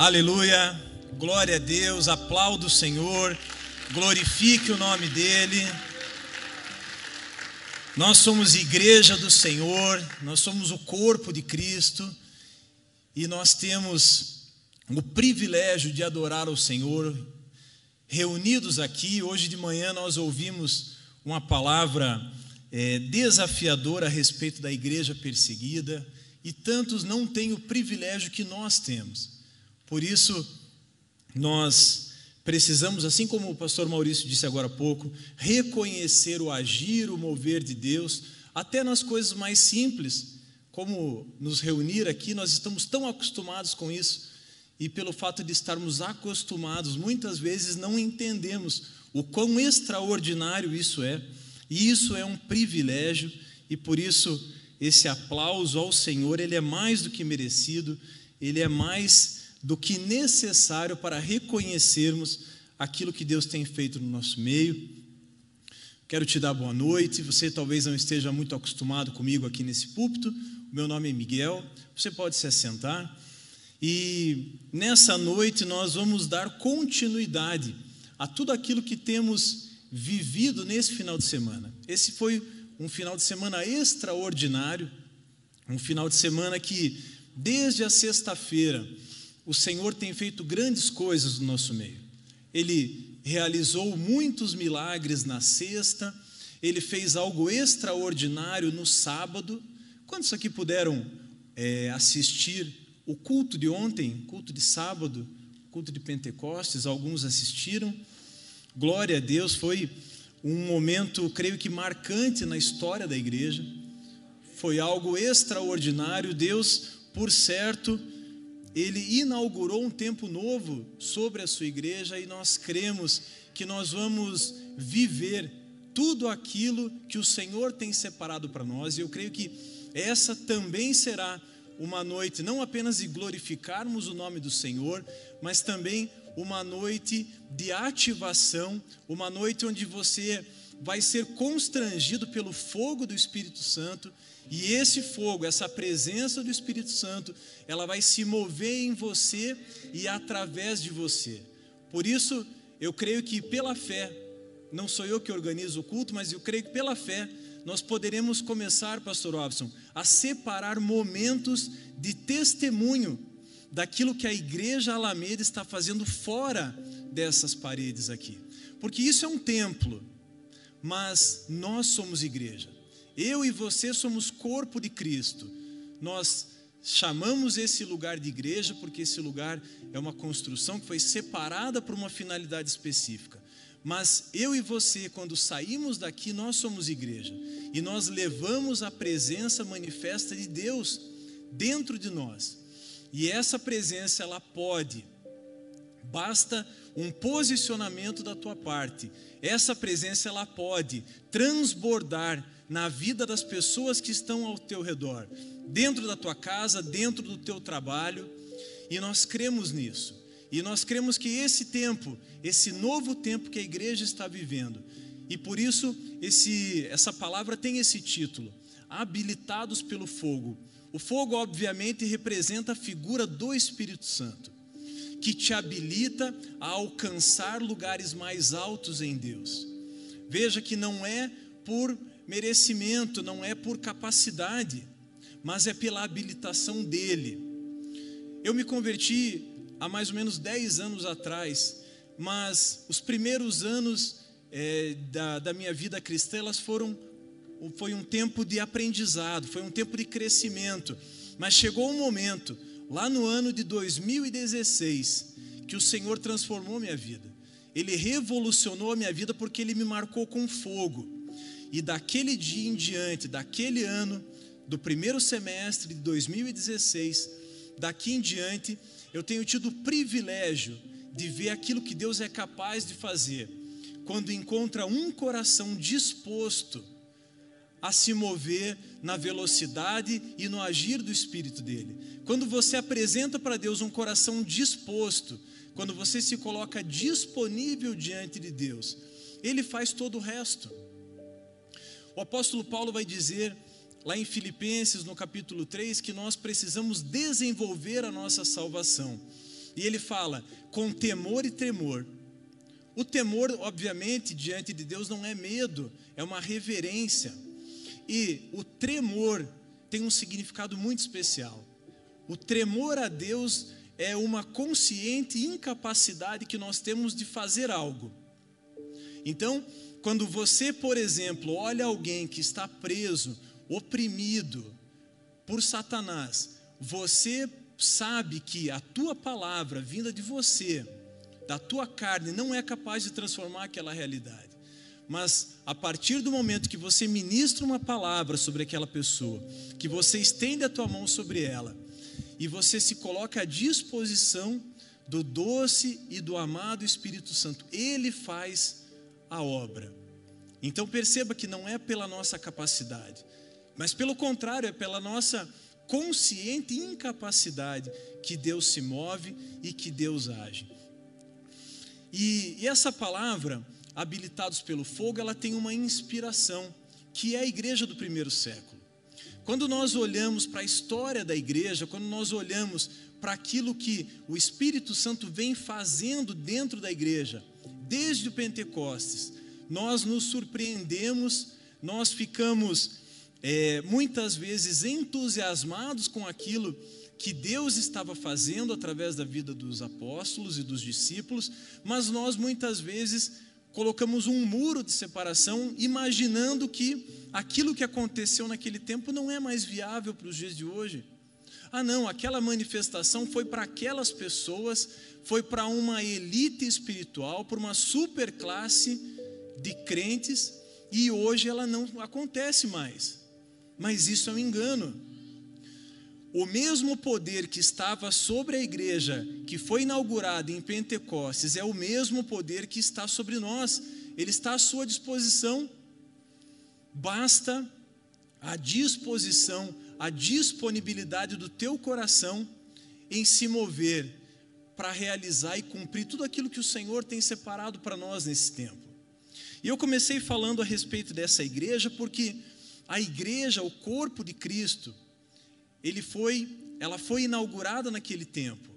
Aleluia, glória a Deus, aplaudo o Senhor, glorifique o nome dEle. Nós somos igreja do Senhor, nós somos o corpo de Cristo e nós temos o privilégio de adorar o Senhor. Reunidos aqui, hoje de manhã nós ouvimos uma palavra é, desafiadora a respeito da igreja perseguida e tantos não têm o privilégio que nós temos. Por isso, nós precisamos, assim como o pastor Maurício disse agora há pouco, reconhecer o agir, o mover de Deus, até nas coisas mais simples, como nos reunir aqui, nós estamos tão acostumados com isso, e pelo fato de estarmos acostumados, muitas vezes não entendemos o quão extraordinário isso é, e isso é um privilégio, e por isso esse aplauso ao Senhor, ele é mais do que merecido, ele é mais do que necessário para reconhecermos aquilo que Deus tem feito no nosso meio. Quero te dar boa noite. Você talvez não esteja muito acostumado comigo aqui nesse púlpito. Meu nome é Miguel. Você pode se assentar. E nessa noite nós vamos dar continuidade a tudo aquilo que temos vivido nesse final de semana. Esse foi um final de semana extraordinário, um final de semana que, desde a sexta-feira, o Senhor tem feito grandes coisas no nosso meio. Ele realizou muitos milagres na sexta, ele fez algo extraordinário no sábado. Quantos aqui puderam é, assistir o culto de ontem, culto de sábado, culto de Pentecostes? Alguns assistiram. Glória a Deus, foi um momento, creio que marcante na história da igreja. Foi algo extraordinário. Deus, por certo, ele inaugurou um tempo novo sobre a sua igreja e nós cremos que nós vamos viver tudo aquilo que o Senhor tem separado para nós, e eu creio que essa também será uma noite não apenas de glorificarmos o nome do Senhor, mas também uma noite de ativação, uma noite onde você vai ser constrangido pelo fogo do Espírito Santo e esse fogo, essa presença do Espírito Santo, ela vai se mover em você e através de você. Por isso, eu creio que pela fé, não sou eu que organizo o culto, mas eu creio que pela fé nós poderemos começar, pastor Robson, a separar momentos de testemunho daquilo que a igreja Alameda está fazendo fora dessas paredes aqui. Porque isso é um templo, mas nós somos igreja. Eu e você somos corpo de Cristo. Nós chamamos esse lugar de igreja porque esse lugar é uma construção que foi separada por uma finalidade específica. Mas eu e você, quando saímos daqui, nós somos igreja e nós levamos a presença manifesta de Deus dentro de nós. E essa presença ela pode basta um posicionamento da tua parte. Essa presença ela pode transbordar na vida das pessoas que estão ao teu redor, dentro da tua casa, dentro do teu trabalho, e nós cremos nisso. E nós cremos que esse tempo, esse novo tempo que a igreja está vivendo, e por isso esse, essa palavra tem esse título: habilitados pelo fogo. O fogo, obviamente, representa a figura do Espírito Santo, que te habilita a alcançar lugares mais altos em Deus. Veja que não é por merecimento, não é por capacidade, mas é pela habilitação dele. Eu me converti há mais ou menos 10 anos atrás, mas os primeiros anos é, da, da minha vida cristã, elas foram, foi um tempo de aprendizado, foi um tempo de crescimento, mas chegou um momento, lá no ano de 2016, que o Senhor transformou minha vida. Ele revolucionou a minha vida porque ele me marcou com fogo. E daquele dia em diante, daquele ano, do primeiro semestre de 2016, daqui em diante, eu tenho tido o privilégio de ver aquilo que Deus é capaz de fazer quando encontra um coração disposto a se mover na velocidade e no agir do Espírito dele. Quando você apresenta para Deus um coração disposto, quando você se coloca disponível diante de Deus, ele faz todo o resto. O apóstolo Paulo vai dizer lá em Filipenses, no capítulo 3, que nós precisamos desenvolver a nossa salvação. E ele fala: com temor e tremor. O temor, obviamente, diante de Deus não é medo, é uma reverência. E o tremor tem um significado muito especial. O tremor a Deus é uma consciente incapacidade que nós temos de fazer algo. Então, quando você, por exemplo, olha alguém que está preso, oprimido por Satanás, você sabe que a tua palavra vinda de você, da tua carne, não é capaz de transformar aquela realidade. Mas a partir do momento que você ministra uma palavra sobre aquela pessoa, que você estende a tua mão sobre ela, e você se coloca à disposição do doce e do amado Espírito Santo, ele faz a obra. Então perceba que não é pela nossa capacidade, mas pelo contrário, é pela nossa consciente incapacidade que Deus se move e que Deus age. E, e essa palavra, habilitados pelo fogo, ela tem uma inspiração, que é a igreja do primeiro século. Quando nós olhamos para a história da igreja, quando nós olhamos para aquilo que o Espírito Santo vem fazendo dentro da igreja, desde o Pentecostes, nós nos surpreendemos, nós ficamos é, muitas vezes entusiasmados com aquilo que Deus estava fazendo através da vida dos apóstolos e dos discípulos, mas nós muitas vezes colocamos um muro de separação, imaginando que aquilo que aconteceu naquele tempo não é mais viável para os dias de hoje. Ah, não, aquela manifestação foi para aquelas pessoas, foi para uma elite espiritual, para uma superclasse de crentes, e hoje ela não acontece mais. Mas isso é um engano. O mesmo poder que estava sobre a igreja, que foi inaugurada em Pentecostes, é o mesmo poder que está sobre nós. Ele está à sua disposição. Basta a disposição, a disponibilidade do teu coração em se mover para realizar e cumprir tudo aquilo que o Senhor tem separado para nós nesse tempo. E eu comecei falando a respeito dessa igreja porque a igreja, o corpo de Cristo, ele foi, ela foi inaugurada naquele tempo.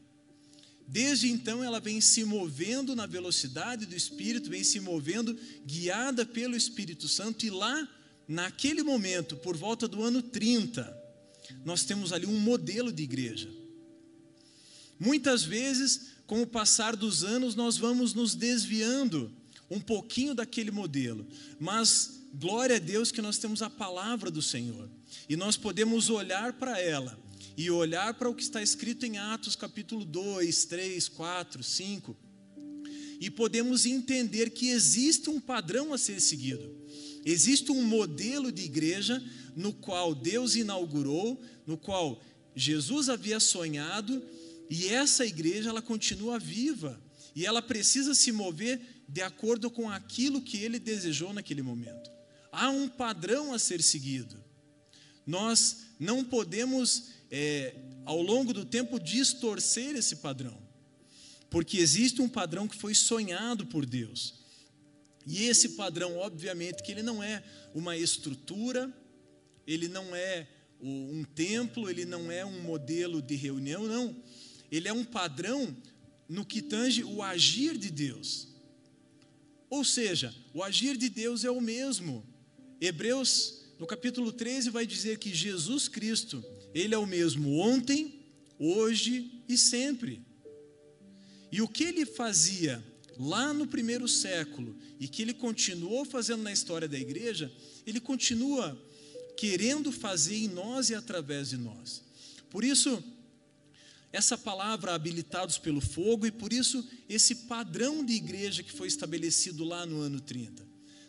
Desde então ela vem se movendo na velocidade do Espírito, vem se movendo guiada pelo Espírito Santo, e lá, naquele momento, por volta do ano 30, nós temos ali um modelo de igreja. Muitas vezes, com o passar dos anos, nós vamos nos desviando um pouquinho daquele modelo, mas glória a Deus que nós temos a palavra do Senhor e nós podemos olhar para ela e olhar para o que está escrito em Atos capítulo 2, 3, 4, 5 e podemos entender que existe um padrão a ser seguido. Existe um modelo de igreja no qual Deus inaugurou, no qual Jesus havia sonhado, e essa igreja ela continua viva, e ela precisa se mover de acordo com aquilo que ele desejou naquele momento há um padrão a ser seguido. Nós não podemos, é, ao longo do tempo, distorcer esse padrão, porque existe um padrão que foi sonhado por Deus. E esse padrão, obviamente, que ele não é uma estrutura, ele não é um templo, ele não é um modelo de reunião, não. Ele é um padrão no que tange o agir de Deus. Ou seja, o agir de Deus é o mesmo Hebreus, no capítulo 13, vai dizer que Jesus Cristo, Ele é o mesmo ontem, hoje e sempre. E o que ele fazia lá no primeiro século e que ele continuou fazendo na história da igreja, ele continua querendo fazer em nós e através de nós. Por isso, essa palavra habilitados pelo fogo e por isso esse padrão de igreja que foi estabelecido lá no ano 30.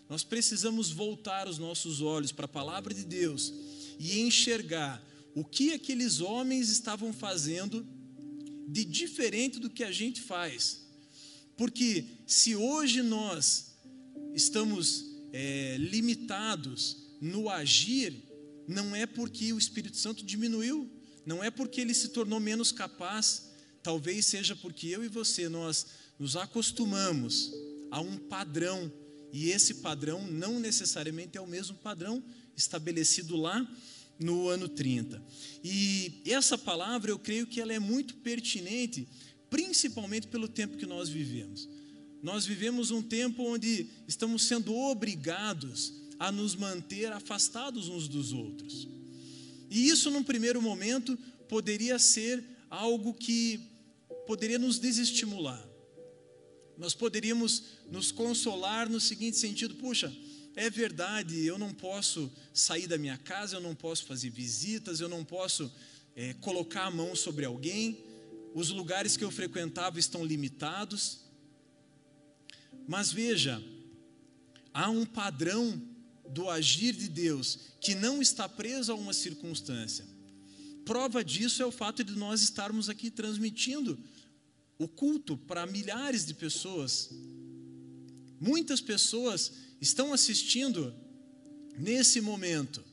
Nós precisamos voltar os nossos olhos para a palavra de Deus e enxergar o que aqueles homens estavam fazendo de diferente do que a gente faz. Porque se hoje nós estamos é, limitados no agir, não é porque o Espírito Santo diminuiu, não é porque ele se tornou menos capaz, talvez seja porque eu e você nós nos acostumamos a um padrão e esse padrão não necessariamente é o mesmo padrão estabelecido lá no ano 30. E essa palavra eu creio que ela é muito pertinente, principalmente pelo tempo que nós vivemos. Nós vivemos um tempo onde estamos sendo obrigados a nos manter afastados uns dos outros. E isso, num primeiro momento, poderia ser algo que poderia nos desestimular. Nós poderíamos nos consolar no seguinte sentido: puxa, é verdade, eu não posso sair da minha casa, eu não posso fazer visitas, eu não posso é, colocar a mão sobre alguém, os lugares que eu frequentava estão limitados. Mas veja, há um padrão do agir de Deus que não está preso a uma circunstância. Prova disso é o fato de nós estarmos aqui transmitindo o culto para milhares de pessoas. Muitas pessoas estão assistindo nesse momento.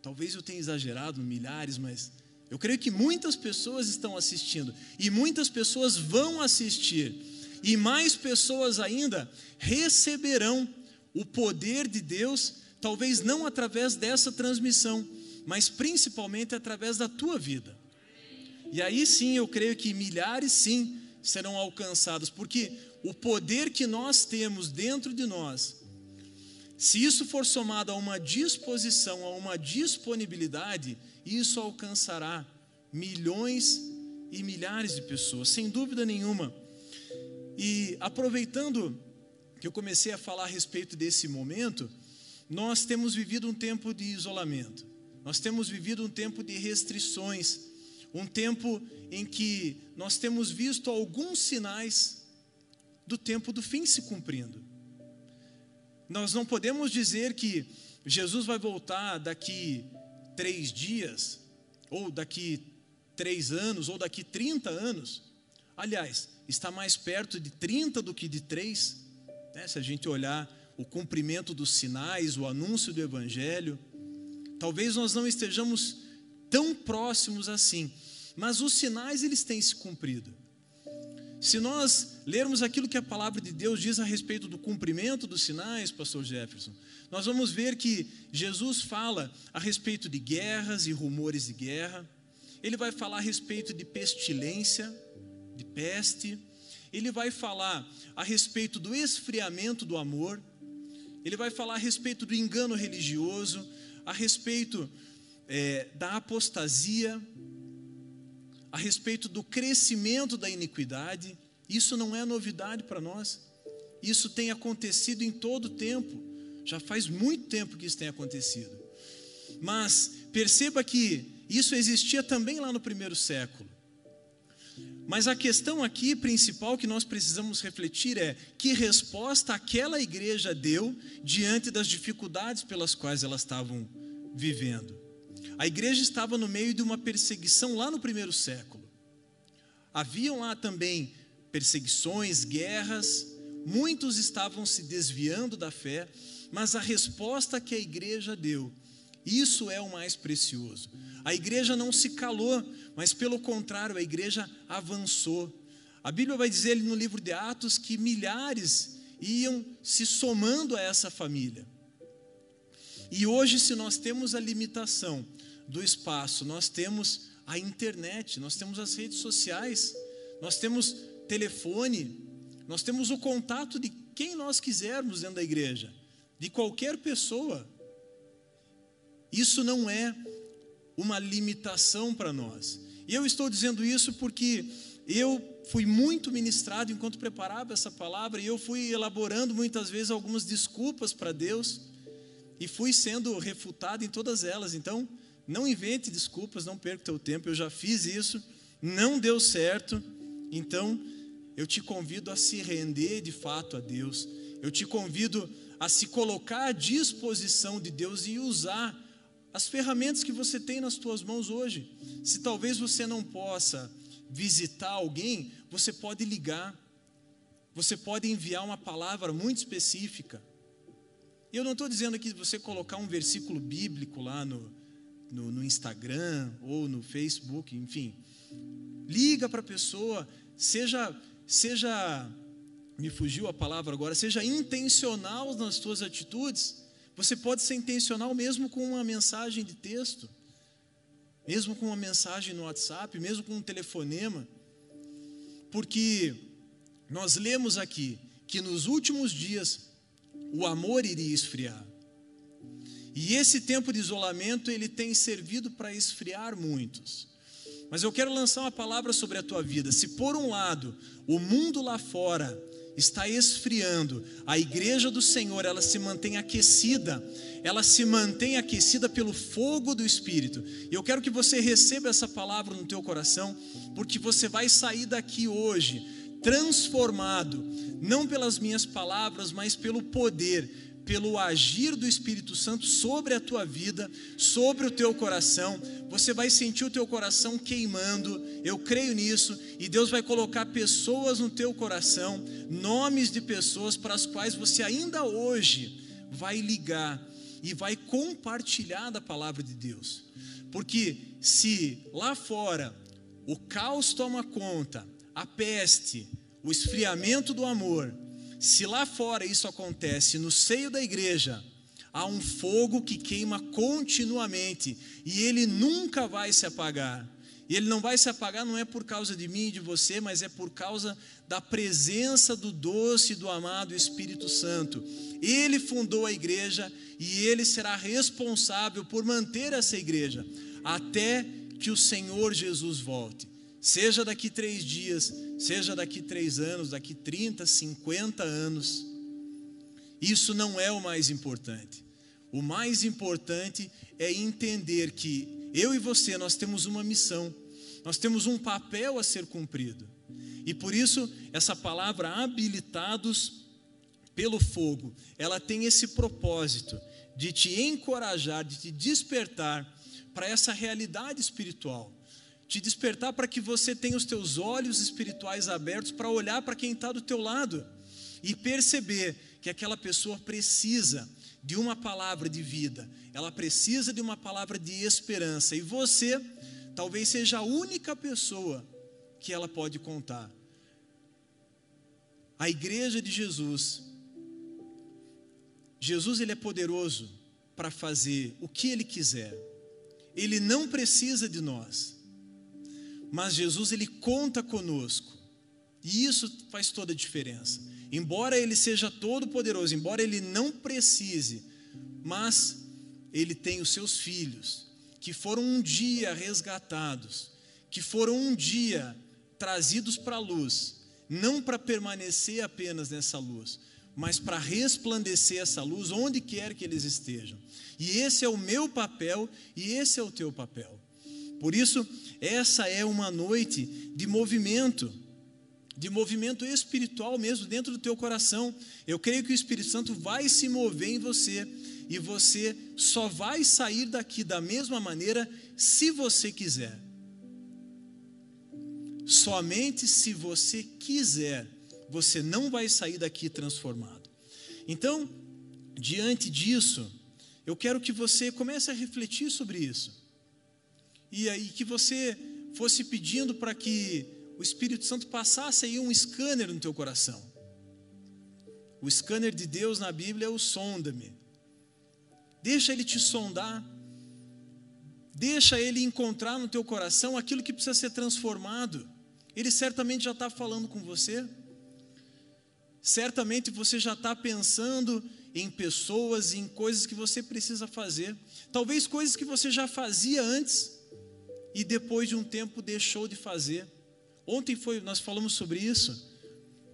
Talvez eu tenha exagerado, milhares, mas eu creio que muitas pessoas estão assistindo e muitas pessoas vão assistir e mais pessoas ainda receberão o poder de Deus, talvez não através dessa transmissão, mas principalmente através da tua vida. E aí sim eu creio que milhares sim serão alcançados, porque o poder que nós temos dentro de nós, se isso for somado a uma disposição, a uma disponibilidade, isso alcançará milhões e milhares de pessoas, sem dúvida nenhuma. E aproveitando que eu comecei a falar a respeito desse momento, nós temos vivido um tempo de isolamento, nós temos vivido um tempo de restrições, um tempo em que nós temos visto alguns sinais do tempo do fim se cumprindo. Nós não podemos dizer que Jesus vai voltar daqui três dias, ou daqui três anos, ou daqui 30 anos. Aliás, está mais perto de 30 do que de três, né? se a gente olhar o cumprimento dos sinais, o anúncio do Evangelho. Talvez nós não estejamos tão próximos assim, mas os sinais eles têm se cumprido. Se nós lermos aquilo que a palavra de Deus diz a respeito do cumprimento dos sinais, pastor Jefferson, nós vamos ver que Jesus fala a respeito de guerras e rumores de guerra. Ele vai falar a respeito de pestilência, de peste. Ele vai falar a respeito do esfriamento do amor. Ele vai falar a respeito do engano religioso, a respeito é, da apostasia, a respeito do crescimento da iniquidade. Isso não é novidade para nós. Isso tem acontecido em todo o tempo. Já faz muito tempo que isso tem acontecido. Mas perceba que isso existia também lá no primeiro século. Mas a questão aqui principal que nós precisamos refletir é que resposta aquela igreja deu diante das dificuldades pelas quais elas estavam vivendo. A igreja estava no meio de uma perseguição lá no primeiro século. Haviam lá também perseguições, guerras, muitos estavam se desviando da fé, mas a resposta que a igreja deu, isso é o mais precioso. A igreja não se calou, mas pelo contrário, a igreja avançou. A Bíblia vai dizer no livro de Atos que milhares iam se somando a essa família. E hoje, se nós temos a limitação do espaço, nós temos a internet, nós temos as redes sociais, nós temos telefone, nós temos o contato de quem nós quisermos dentro da igreja, de qualquer pessoa. Isso não é uma limitação para nós. E eu estou dizendo isso porque eu fui muito ministrado enquanto preparava essa palavra e eu fui elaborando muitas vezes algumas desculpas para Deus e fui sendo refutado em todas elas. Então, não invente desculpas, não perca teu tempo. Eu já fiz isso, não deu certo. Então, eu te convido a se render de fato a Deus. Eu te convido a se colocar à disposição de Deus e usar as ferramentas que você tem nas tuas mãos hoje. Se talvez você não possa visitar alguém, você pode ligar. Você pode enviar uma palavra muito específica. Eu não estou dizendo aqui você colocar um versículo bíblico lá no, no, no Instagram ou no Facebook, enfim. Liga para a pessoa, seja, seja, me fugiu a palavra agora, seja intencional nas suas atitudes. Você pode ser intencional mesmo com uma mensagem de texto, mesmo com uma mensagem no WhatsApp, mesmo com um telefonema. porque nós lemos aqui que nos últimos dias o amor iria esfriar. E esse tempo de isolamento ele tem servido para esfriar muitos. Mas eu quero lançar uma palavra sobre a tua vida. Se por um lado o mundo lá fora está esfriando, a igreja do Senhor ela se mantém aquecida, ela se mantém aquecida pelo fogo do Espírito. E eu quero que você receba essa palavra no teu coração, porque você vai sair daqui hoje transformado, não pelas minhas palavras, mas pelo poder, pelo agir do Espírito Santo sobre a tua vida, sobre o teu coração. Você vai sentir o teu coração queimando, eu creio nisso, e Deus vai colocar pessoas no teu coração, nomes de pessoas para as quais você ainda hoje vai ligar e vai compartilhar da palavra de Deus. Porque se lá fora o caos toma conta, a peste, o esfriamento do amor, se lá fora isso acontece, no seio da igreja, há um fogo que queima continuamente e ele nunca vai se apagar. E ele não vai se apagar não é por causa de mim e de você, mas é por causa da presença do doce e do amado Espírito Santo. Ele fundou a igreja e ele será responsável por manter essa igreja até que o Senhor Jesus volte. Seja daqui três dias, seja daqui três anos, daqui 30, 50 anos. Isso não é o mais importante. O mais importante é entender que eu e você, nós temos uma missão, nós temos um papel a ser cumprido. E por isso, essa palavra habilitados pelo fogo, ela tem esse propósito de te encorajar, de te despertar para essa realidade espiritual te despertar para que você tenha os teus olhos espirituais abertos para olhar para quem está do teu lado e perceber que aquela pessoa precisa de uma palavra de vida, ela precisa de uma palavra de esperança e você talvez seja a única pessoa que ela pode contar. A igreja de Jesus, Jesus ele é poderoso para fazer o que ele quiser. Ele não precisa de nós mas Jesus ele conta conosco. E isso faz toda a diferença. Embora ele seja todo poderoso, embora ele não precise, mas ele tem os seus filhos que foram um dia resgatados, que foram um dia trazidos para a luz, não para permanecer apenas nessa luz, mas para resplandecer essa luz onde quer que eles estejam. E esse é o meu papel e esse é o teu papel. Por isso, essa é uma noite de movimento, de movimento espiritual mesmo dentro do teu coração. Eu creio que o Espírito Santo vai se mover em você e você só vai sair daqui da mesma maneira se você quiser. Somente se você quiser, você não vai sair daqui transformado. Então, diante disso, eu quero que você comece a refletir sobre isso e aí que você fosse pedindo para que o Espírito Santo passasse aí um scanner no teu coração. O scanner de Deus na Bíblia é o sonda-me. Deixa ele te sondar. Deixa ele encontrar no teu coração aquilo que precisa ser transformado. Ele certamente já está falando com você. Certamente você já está pensando em pessoas, em coisas que você precisa fazer. Talvez coisas que você já fazia antes e depois de um tempo deixou de fazer. Ontem foi, nós falamos sobre isso.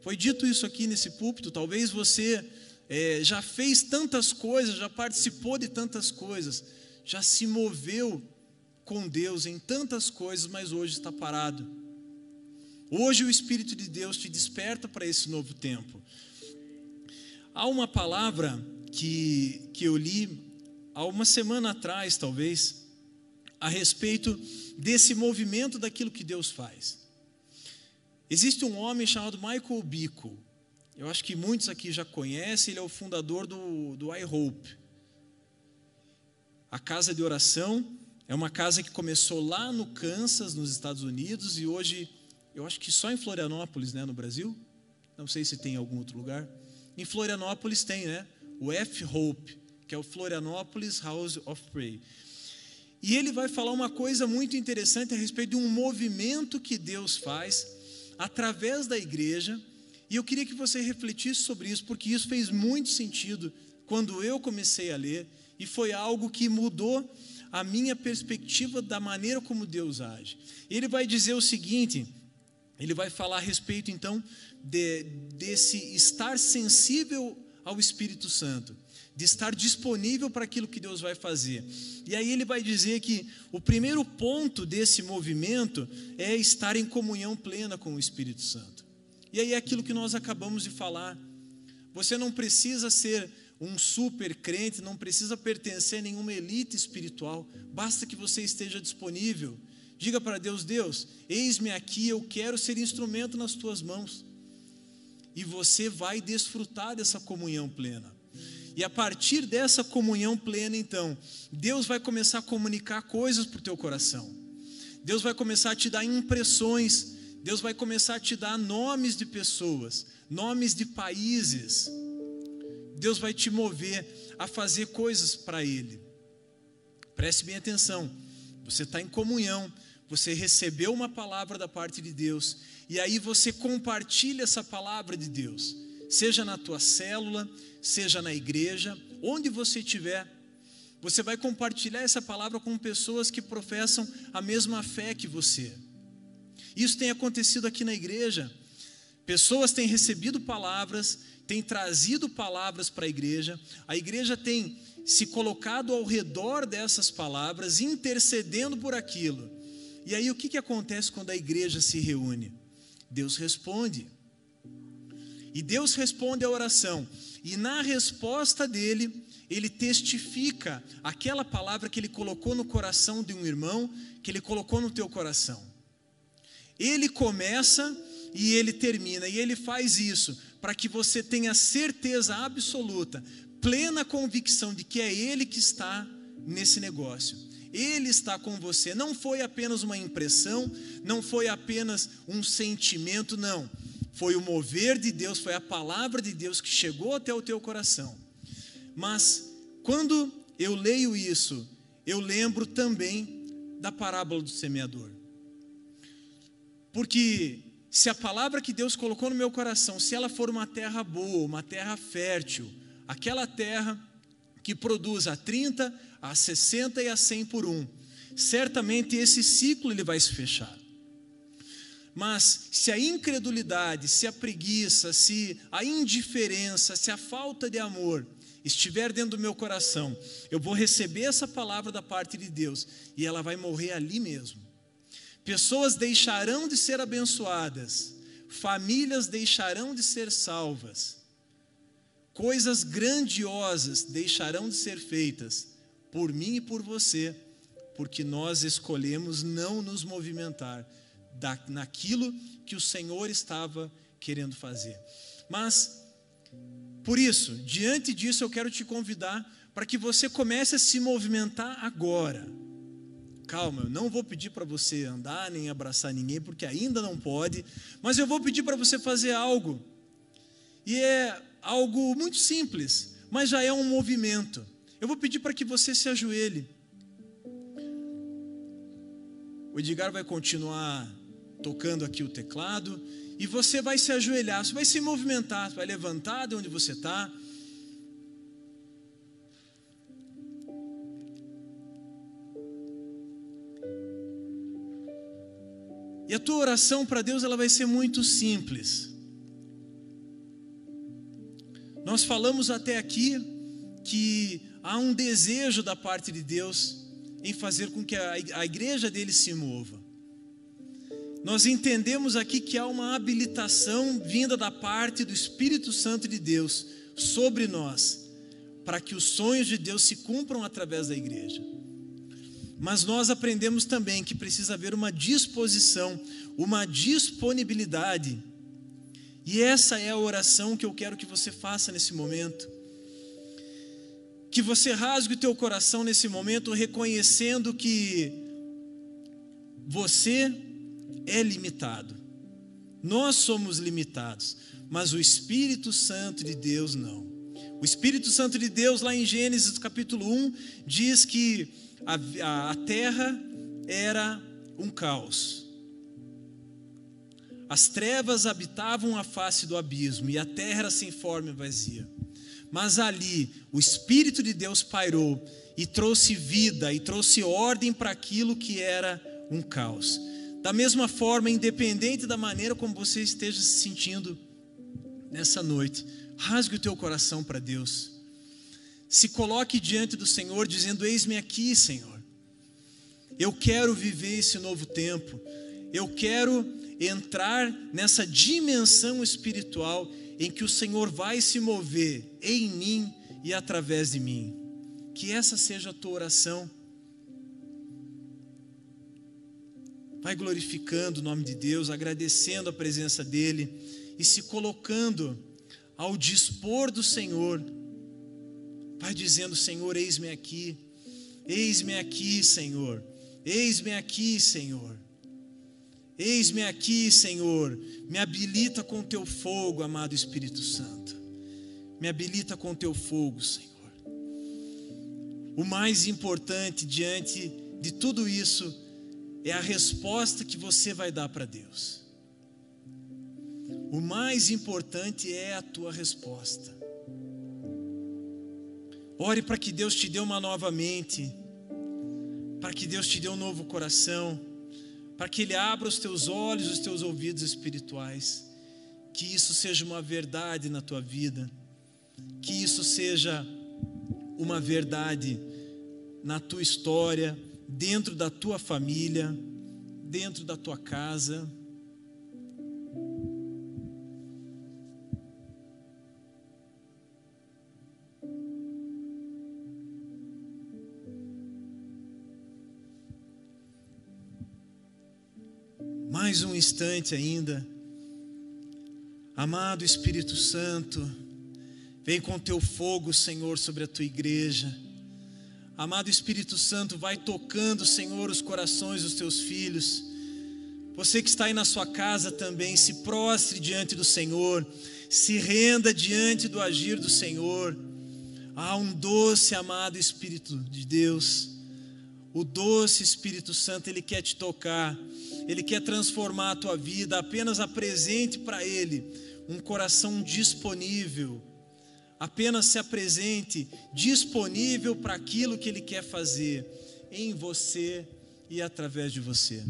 Foi dito isso aqui nesse púlpito. Talvez você é, já fez tantas coisas, já participou de tantas coisas, já se moveu com Deus em tantas coisas, mas hoje está parado. Hoje o Espírito de Deus te desperta para esse novo tempo. Há uma palavra que, que eu li há uma semana atrás, talvez, a respeito desse movimento daquilo que Deus faz. Existe um homem chamado Michael Bico. Eu acho que muitos aqui já conhecem, ele é o fundador do, do iHope. A casa de oração é uma casa que começou lá no Kansas, nos Estados Unidos, e hoje, eu acho que só em Florianópolis, né, no Brasil. Não sei se tem em algum outro lugar. Em Florianópolis tem, né? O F-Hope, que é o Florianópolis House of Prayer. E ele vai falar uma coisa muito interessante a respeito de um movimento que Deus faz através da igreja, e eu queria que você refletisse sobre isso, porque isso fez muito sentido quando eu comecei a ler, e foi algo que mudou a minha perspectiva da maneira como Deus age. Ele vai dizer o seguinte: ele vai falar a respeito então de, desse estar sensível ao Espírito Santo, de estar disponível para aquilo que Deus vai fazer. E aí ele vai dizer que o primeiro ponto desse movimento é estar em comunhão plena com o Espírito Santo. E aí é aquilo que nós acabamos de falar. Você não precisa ser um super crente, não precisa pertencer a nenhuma elite espiritual, basta que você esteja disponível. Diga para Deus: Deus, eis-me aqui, eu quero ser instrumento nas tuas mãos. E você vai desfrutar dessa comunhão plena. E a partir dessa comunhão plena, então, Deus vai começar a comunicar coisas para o teu coração. Deus vai começar a te dar impressões. Deus vai começar a te dar nomes de pessoas, nomes de países. Deus vai te mover a fazer coisas para Ele. Preste bem atenção. Você está em comunhão, você recebeu uma palavra da parte de Deus, e aí você compartilha essa palavra de Deus, seja na tua célula, seja na igreja, onde você estiver. Você vai compartilhar essa palavra com pessoas que professam a mesma fé que você. Isso tem acontecido aqui na igreja. Pessoas têm recebido palavras, têm trazido palavras para a igreja, a igreja tem se colocado ao redor dessas palavras, intercedendo por aquilo. E aí o que, que acontece quando a igreja se reúne? Deus responde. E Deus responde a oração. E na resposta dele, ele testifica aquela palavra que ele colocou no coração de um irmão, que ele colocou no teu coração. Ele começa e ele termina, e ele faz isso para que você tenha certeza absoluta, plena convicção de que é Ele que está nesse negócio. Ele está com você. Não foi apenas uma impressão, não foi apenas um sentimento, não. Foi o mover de Deus, foi a palavra de Deus que chegou até o teu coração. Mas quando eu leio isso, eu lembro também da parábola do semeador. Porque se a palavra que Deus colocou no meu coração, se ela for uma terra boa, uma terra fértil, aquela terra que produz a 30, a 60 e a 100 por um, certamente esse ciclo ele vai se fechar. Mas se a incredulidade, se a preguiça, se a indiferença, se a falta de amor estiver dentro do meu coração, eu vou receber essa palavra da parte de Deus e ela vai morrer ali mesmo. Pessoas deixarão de ser abençoadas, famílias deixarão de ser salvas, coisas grandiosas deixarão de ser feitas por mim e por você, porque nós escolhemos não nos movimentar da, naquilo que o Senhor estava querendo fazer. Mas, por isso, diante disso, eu quero te convidar para que você comece a se movimentar agora. Calma, eu não vou pedir para você andar nem abraçar ninguém, porque ainda não pode, mas eu vou pedir para você fazer algo. E é algo muito simples, mas já é um movimento. Eu vou pedir para que você se ajoelhe. O Edgar vai continuar tocando aqui o teclado e você vai se ajoelhar, você vai se movimentar, vai levantar de onde você está. E a tua oração para Deus ela vai ser muito simples. Nós falamos até aqui que há um desejo da parte de Deus em fazer com que a igreja dele se mova. Nós entendemos aqui que há uma habilitação vinda da parte do Espírito Santo de Deus sobre nós, para que os sonhos de Deus se cumpram através da igreja. Mas nós aprendemos também que precisa haver uma disposição, uma disponibilidade. E essa é a oração que eu quero que você faça nesse momento que você rasgue o teu coração nesse momento, reconhecendo que você é limitado. Nós somos limitados, mas o Espírito Santo de Deus não. O Espírito Santo de Deus, lá em Gênesis capítulo 1, diz que a, a, a terra era um caos. As trevas habitavam a face do abismo e a terra era sem forma e vazia. Mas ali o Espírito de Deus pairou e trouxe vida e trouxe ordem para aquilo que era um caos. Da mesma forma, independente da maneira como você esteja se sentindo nessa noite, rasgue o teu coração para Deus. Se coloque diante do Senhor, dizendo: Eis-me aqui, Senhor. Eu quero viver esse novo tempo. Eu quero entrar nessa dimensão espiritual em que o Senhor vai se mover em mim e através de mim. Que essa seja a tua oração. Vai glorificando o nome de Deus, agradecendo a presença dEle e se colocando ao dispor do Senhor. Vai dizendo: Senhor, eis-me aqui, eis-me aqui, Senhor, eis-me aqui, Senhor. Eis-me aqui, Senhor, me habilita com teu fogo, amado Espírito Santo. Me habilita com teu fogo, Senhor. O mais importante diante de tudo isso é a resposta que você vai dar para Deus. O mais importante é a tua resposta. Ore para que Deus te dê uma nova mente, para que Deus te dê um novo coração para que Ele abra os teus olhos, os teus ouvidos espirituais, que isso seja uma verdade na tua vida, que isso seja uma verdade na tua história, dentro da tua família, dentro da tua casa. mais um instante ainda. Amado Espírito Santo, vem com teu fogo, Senhor, sobre a tua igreja. Amado Espírito Santo, vai tocando, Senhor, os corações dos teus filhos. Você que está aí na sua casa também, se prostre diante do Senhor, se renda diante do agir do Senhor. Há um doce, amado Espírito de Deus. O doce Espírito Santo, ele quer te tocar. Ele quer transformar a tua vida, apenas apresente para Ele um coração disponível. Apenas se apresente disponível para aquilo que Ele quer fazer em você e através de você.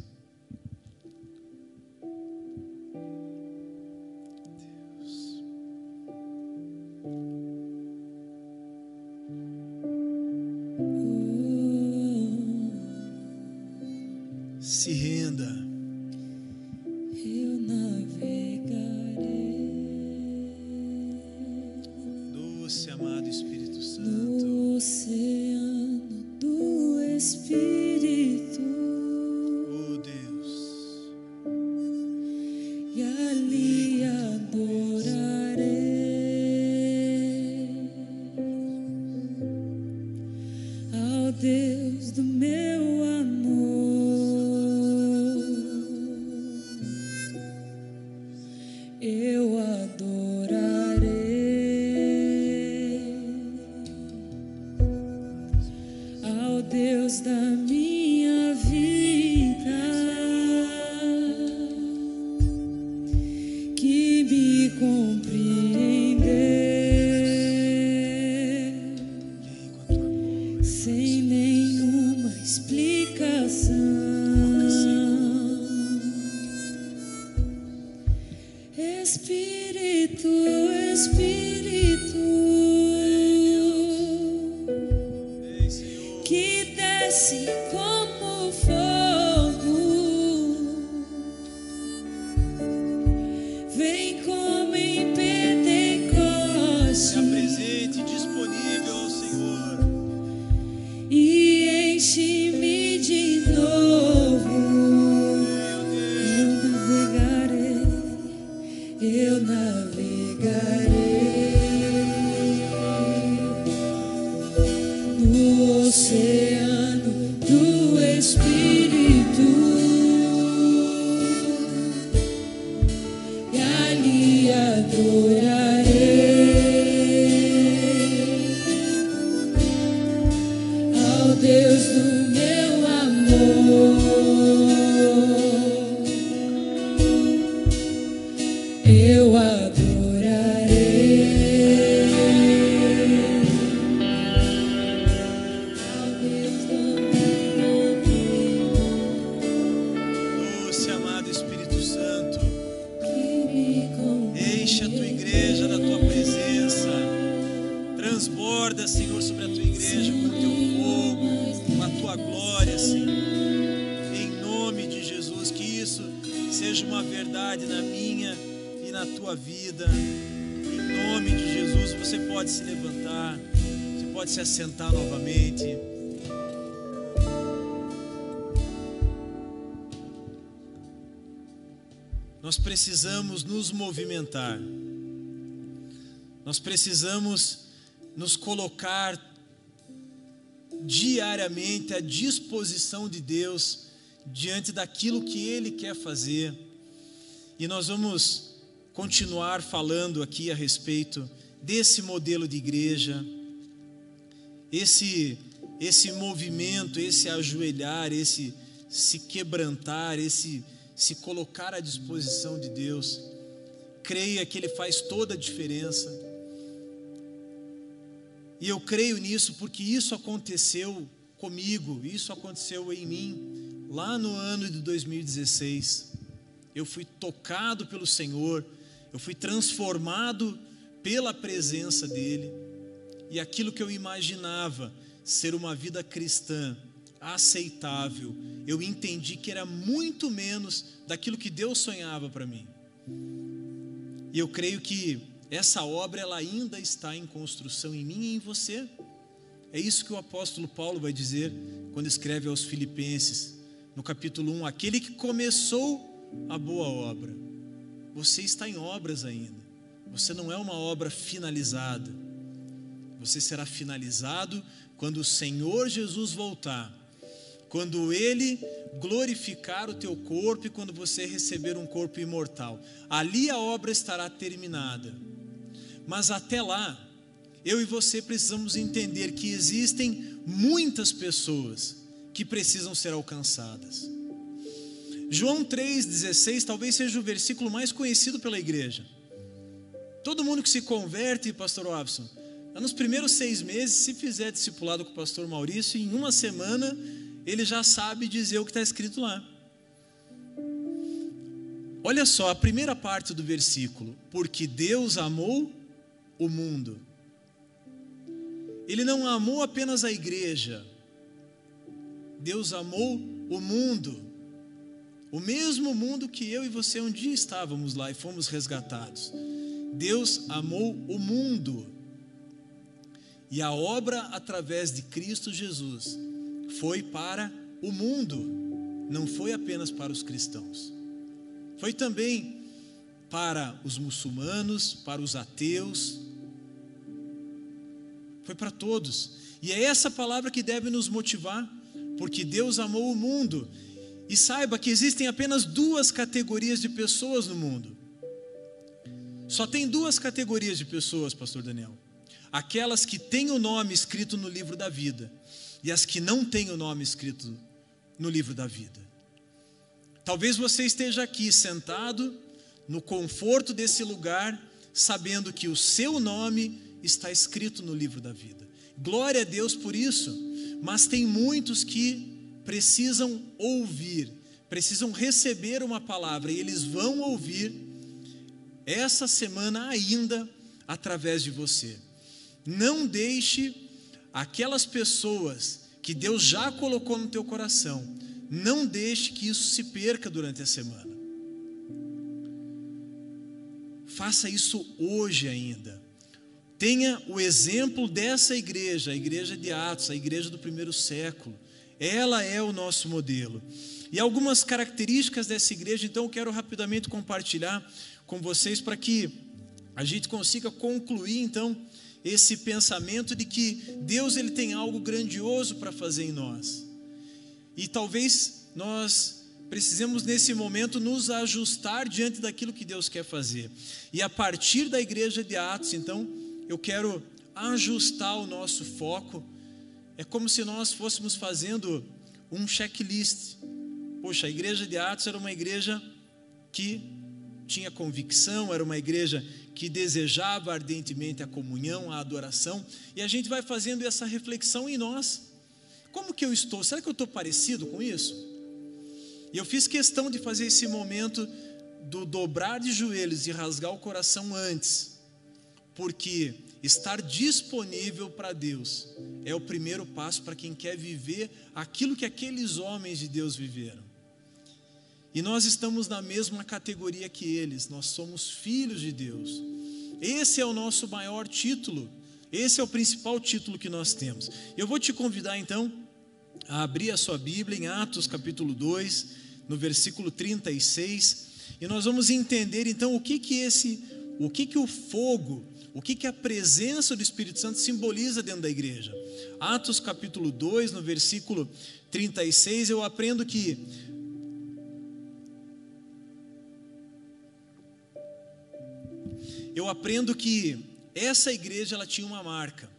Vem com movimentar. Nós precisamos nos colocar diariamente à disposição de Deus diante daquilo que Ele quer fazer. E nós vamos continuar falando aqui a respeito desse modelo de igreja, esse esse movimento, esse ajoelhar, esse se quebrantar, esse se colocar à disposição de Deus. Creia que Ele faz toda a diferença. E eu creio nisso porque isso aconteceu comigo, isso aconteceu em mim, lá no ano de 2016. Eu fui tocado pelo Senhor, eu fui transformado pela presença dEle, e aquilo que eu imaginava ser uma vida cristã aceitável, eu entendi que era muito menos daquilo que Deus sonhava para mim. E eu creio que essa obra ela ainda está em construção em mim e em você. É isso que o apóstolo Paulo vai dizer quando escreve aos Filipenses, no capítulo 1, aquele que começou a boa obra. Você está em obras ainda. Você não é uma obra finalizada. Você será finalizado quando o Senhor Jesus voltar quando Ele glorificar o teu corpo e quando você receber um corpo imortal. Ali a obra estará terminada. Mas até lá, eu e você precisamos entender que existem muitas pessoas que precisam ser alcançadas. João 3,16 talvez seja o versículo mais conhecido pela igreja. Todo mundo que se converte, pastor Robson, nos primeiros seis meses, se fizer discipulado com o pastor Maurício, em uma semana ele já sabe dizer o que está escrito lá. Olha só a primeira parte do versículo: porque Deus amou o mundo. Ele não amou apenas a igreja, Deus amou o mundo, o mesmo mundo que eu e você um dia estávamos lá e fomos resgatados. Deus amou o mundo. E a obra através de Cristo Jesus foi para o mundo, não foi apenas para os cristãos. Foi também para os muçulmanos, para os ateus, foi para todos. E é essa palavra que deve nos motivar, porque Deus amou o mundo. E saiba que existem apenas duas categorias de pessoas no mundo. Só tem duas categorias de pessoas, Pastor Daniel: aquelas que têm o nome escrito no livro da vida e as que não têm o nome escrito no livro da vida. Talvez você esteja aqui sentado no conforto desse lugar, sabendo que o seu nome está escrito no livro da vida. Glória a Deus por isso, mas tem muitos que precisam ouvir, precisam receber uma palavra e eles vão ouvir essa semana ainda através de você. Não deixe aquelas pessoas que Deus já colocou no teu coração, não deixe que isso se perca durante a semana. Faça isso hoje ainda. Tenha o exemplo dessa igreja, a igreja de Atos, a igreja do primeiro século. Ela é o nosso modelo. E algumas características dessa igreja, então eu quero rapidamente compartilhar com vocês para que a gente consiga concluir então esse pensamento de que Deus ele tem algo grandioso para fazer em nós. E talvez nós precisemos nesse momento nos ajustar diante daquilo que Deus quer fazer. E a partir da igreja de Atos, então, eu quero ajustar o nosso foco. É como se nós fôssemos fazendo um checklist. Poxa, a igreja de Atos era uma igreja que tinha convicção, era uma igreja que desejava ardentemente a comunhão, a adoração, e a gente vai fazendo essa reflexão em nós. Como que eu estou? Será que eu estou parecido com isso? E eu fiz questão de fazer esse momento do dobrar de joelhos e rasgar o coração antes, porque estar disponível para Deus é o primeiro passo para quem quer viver aquilo que aqueles homens de Deus viveram. E nós estamos na mesma categoria que eles, nós somos filhos de Deus. Esse é o nosso maior título, esse é o principal título que nós temos. Eu vou te convidar então a abrir a sua Bíblia em Atos capítulo 2, no versículo 36, e nós vamos entender então o que que esse, o que que o fogo, o que que a presença do Espírito Santo simboliza dentro da igreja. Atos capítulo 2, no versículo 36, eu aprendo que eu aprendo que essa igreja ela tinha uma marca.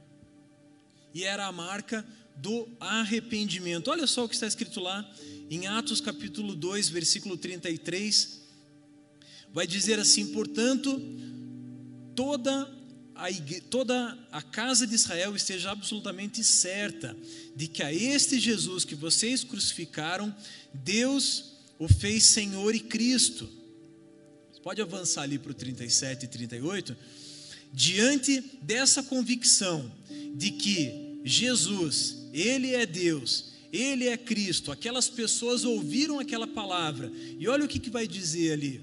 E era a marca do arrependimento. Olha só o que está escrito lá em Atos capítulo 2, versículo 33. Vai dizer assim: "Portanto, toda a, toda a casa de Israel esteja absolutamente certa de que a este Jesus que vocês crucificaram, Deus o fez Senhor e Cristo. Pode avançar ali para o 37 e 38. Diante dessa convicção de que Jesus, Ele é Deus, Ele é Cristo, aquelas pessoas ouviram aquela palavra, e olha o que, que vai dizer ali,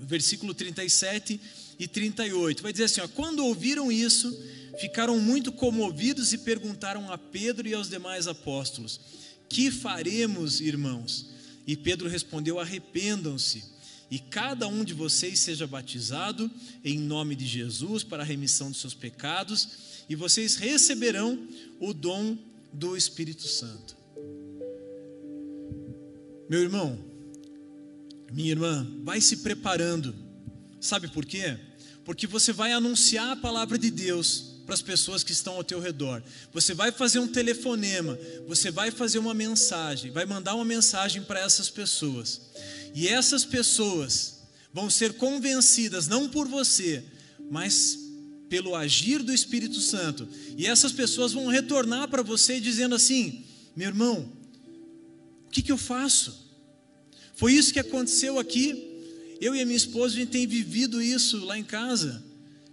no versículo 37 e 38, vai dizer assim: ó, quando ouviram isso, ficaram muito comovidos e perguntaram a Pedro e aos demais apóstolos: Que faremos, irmãos? E Pedro respondeu: Arrependam-se e cada um de vocês seja batizado em nome de Jesus para a remissão dos seus pecados, e vocês receberão o dom do Espírito Santo. Meu irmão, minha irmã, vai se preparando. Sabe por quê? Porque você vai anunciar a palavra de Deus para as pessoas que estão ao teu redor. Você vai fazer um telefonema, você vai fazer uma mensagem, vai mandar uma mensagem para essas pessoas. E essas pessoas vão ser convencidas não por você, mas pelo agir do Espírito Santo. E essas pessoas vão retornar para você dizendo assim: meu irmão, o que, que eu faço? Foi isso que aconteceu aqui. Eu e a minha esposa, a gente tem vivido isso lá em casa.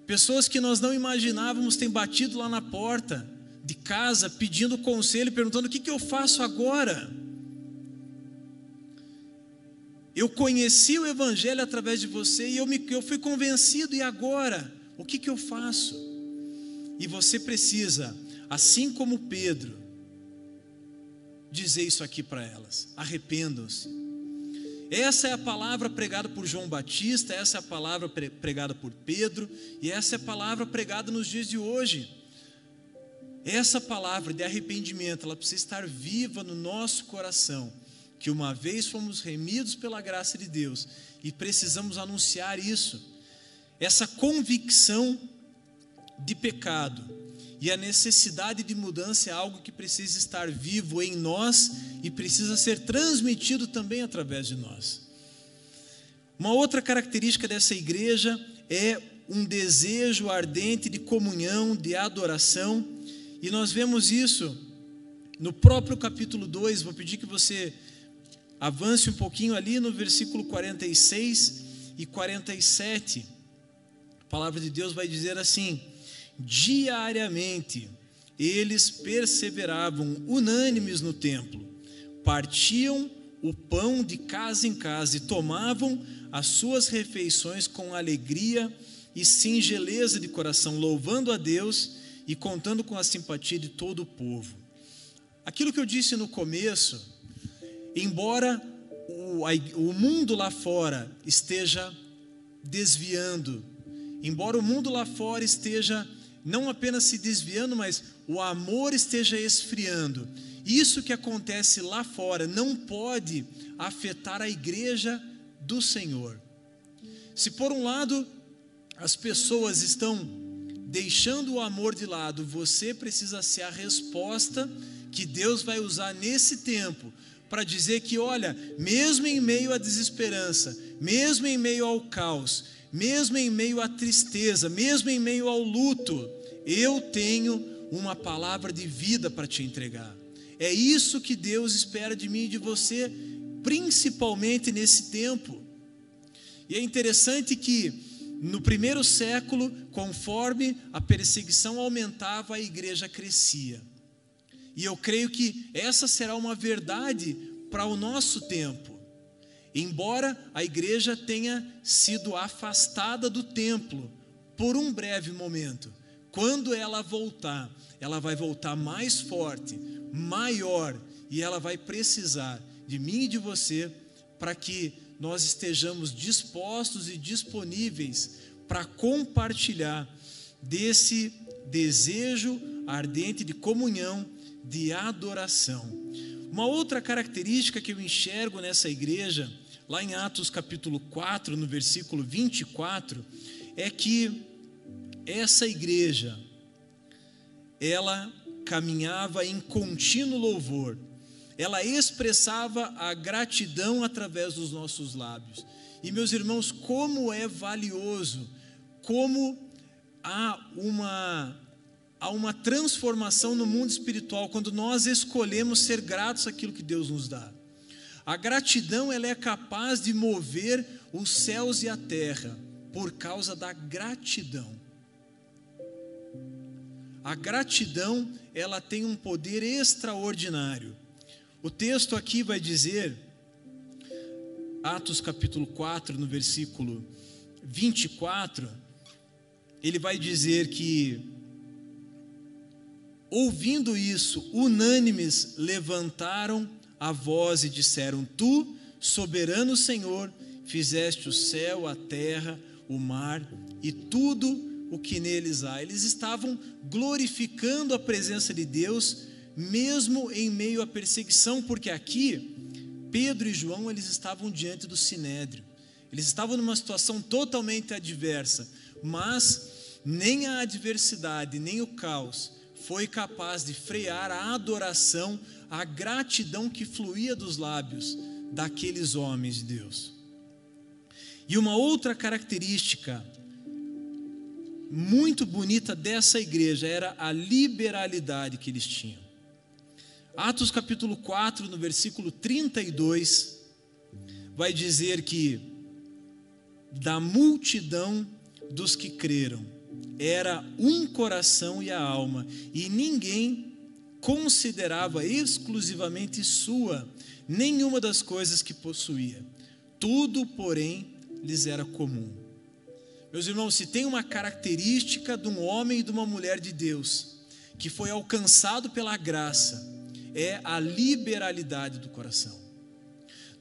Pessoas que nós não imaginávamos têm batido lá na porta de casa, pedindo conselho, perguntando: o que, que eu faço agora? Eu conheci o Evangelho através de você e eu, me, eu fui convencido, e agora? O que, que eu faço? E você precisa, assim como Pedro, dizer isso aqui para elas: arrependam-se. Essa é a palavra pregada por João Batista, essa é a palavra pregada por Pedro, e essa é a palavra pregada nos dias de hoje. Essa palavra de arrependimento, ela precisa estar viva no nosso coração que uma vez fomos remidos pela graça de Deus e precisamos anunciar isso. Essa convicção de pecado e a necessidade de mudança é algo que precisa estar vivo em nós e precisa ser transmitido também através de nós. Uma outra característica dessa igreja é um desejo ardente de comunhão, de adoração, e nós vemos isso no próprio capítulo 2. Vou pedir que você Avance um pouquinho ali no versículo 46 e 47. A palavra de Deus vai dizer assim: diariamente eles perseveravam unânimes no templo, partiam o pão de casa em casa e tomavam as suas refeições com alegria e singeleza de coração, louvando a Deus e contando com a simpatia de todo o povo. Aquilo que eu disse no começo, embora o, o mundo lá fora esteja desviando, embora o mundo lá fora esteja não apenas se desviando, mas o amor esteja esfriando. Isso que acontece lá fora não pode afetar a igreja do Senhor. Se por um lado as pessoas estão deixando o amor de lado, você precisa ser a resposta que Deus vai usar nesse tempo para dizer que, olha, mesmo em meio à desesperança, mesmo em meio ao caos, mesmo em meio à tristeza, mesmo em meio ao luto, eu tenho uma palavra de vida para te entregar. É isso que Deus espera de mim e de você, principalmente nesse tempo. E é interessante que no primeiro século, conforme a perseguição aumentava, a igreja crescia. E eu creio que essa será uma verdade para o nosso tempo. Embora a igreja tenha sido afastada do templo por um breve momento, quando ela voltar, ela vai voltar mais forte, maior, e ela vai precisar de mim e de você para que nós estejamos dispostos e disponíveis para compartilhar desse desejo ardente de comunhão, de adoração. Uma outra característica que eu enxergo nessa igreja, lá em Atos capítulo 4, no versículo 24, é que essa igreja ela caminhava em contínuo louvor ela expressava a gratidão através dos nossos lábios. E meus irmãos, como é valioso, como há uma há uma transformação no mundo espiritual quando nós escolhemos ser gratos àquilo que Deus nos dá. A gratidão ela é capaz de mover os céus e a terra por causa da gratidão. A gratidão, ela tem um poder extraordinário. O texto aqui vai dizer, Atos capítulo 4, no versículo 24, ele vai dizer que, ouvindo isso, unânimes levantaram a voz e disseram: Tu, soberano Senhor, fizeste o céu, a terra, o mar e tudo o que neles há. Eles estavam glorificando a presença de Deus mesmo em meio à perseguição, porque aqui Pedro e João eles estavam diante do sinédrio. Eles estavam numa situação totalmente adversa, mas nem a adversidade, nem o caos foi capaz de frear a adoração, a gratidão que fluía dos lábios daqueles homens de Deus. E uma outra característica muito bonita dessa igreja era a liberalidade que eles tinham. Atos capítulo 4, no versículo 32, vai dizer que da multidão dos que creram era um coração e a alma, e ninguém considerava exclusivamente sua nenhuma das coisas que possuía. Tudo, porém, lhes era comum. Meus irmãos, se tem uma característica de um homem e de uma mulher de Deus que foi alcançado pela graça, é a liberalidade do coração.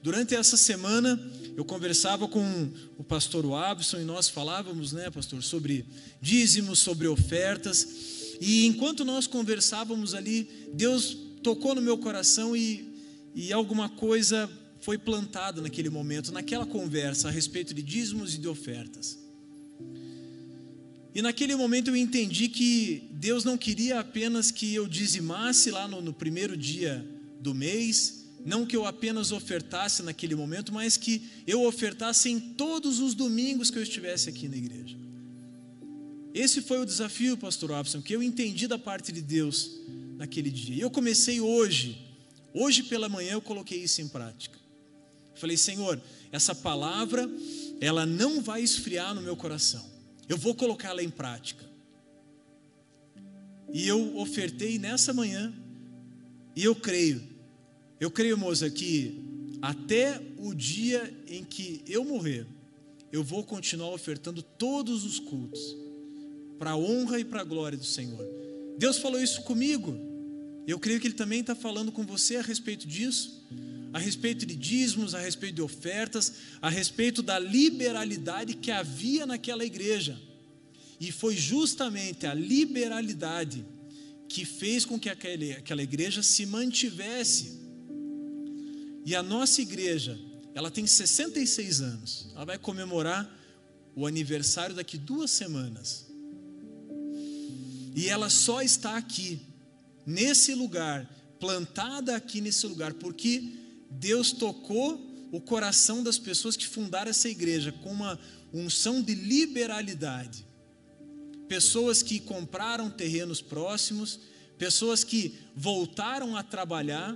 Durante essa semana, eu conversava com o pastor Wabson e nós falávamos, né, pastor, sobre dízimos, sobre ofertas. E enquanto nós conversávamos ali, Deus tocou no meu coração e, e alguma coisa foi plantada naquele momento, naquela conversa a respeito de dízimos e de ofertas. E naquele momento eu entendi que Deus não queria apenas que eu dizimasse lá no, no, primeiro dia do mês, não que eu apenas ofertasse naquele momento, mas que eu ofertasse em todos os domingos que eu estivesse aqui na igreja. Esse foi o desafio, pastor Robson, que eu entendi da parte de Deus naquele dia. E eu comecei hoje, hoje pela manhã eu coloquei isso em prática. Falei, Senhor, essa palavra, ela não vai esfriar no meu coração eu vou colocá-la em prática. E eu ofertei nessa manhã, e eu creio, eu creio, moça, que até o dia em que eu morrer, eu vou continuar ofertando todos os cultos, para a honra e para a glória do Senhor. Deus falou isso comigo, eu creio que Ele também está falando com você a respeito disso a respeito de dízimos, a respeito de ofertas, a respeito da liberalidade que havia naquela igreja. E foi justamente a liberalidade que fez com que aquela igreja se mantivesse. E a nossa igreja, ela tem 66 anos, ela vai comemorar o aniversário daqui duas semanas. E ela só está aqui, nesse lugar, plantada aqui nesse lugar, porque Deus tocou o coração das pessoas que fundaram essa igreja com uma unção de liberalidade. Pessoas que compraram terrenos próximos, pessoas que voltaram a trabalhar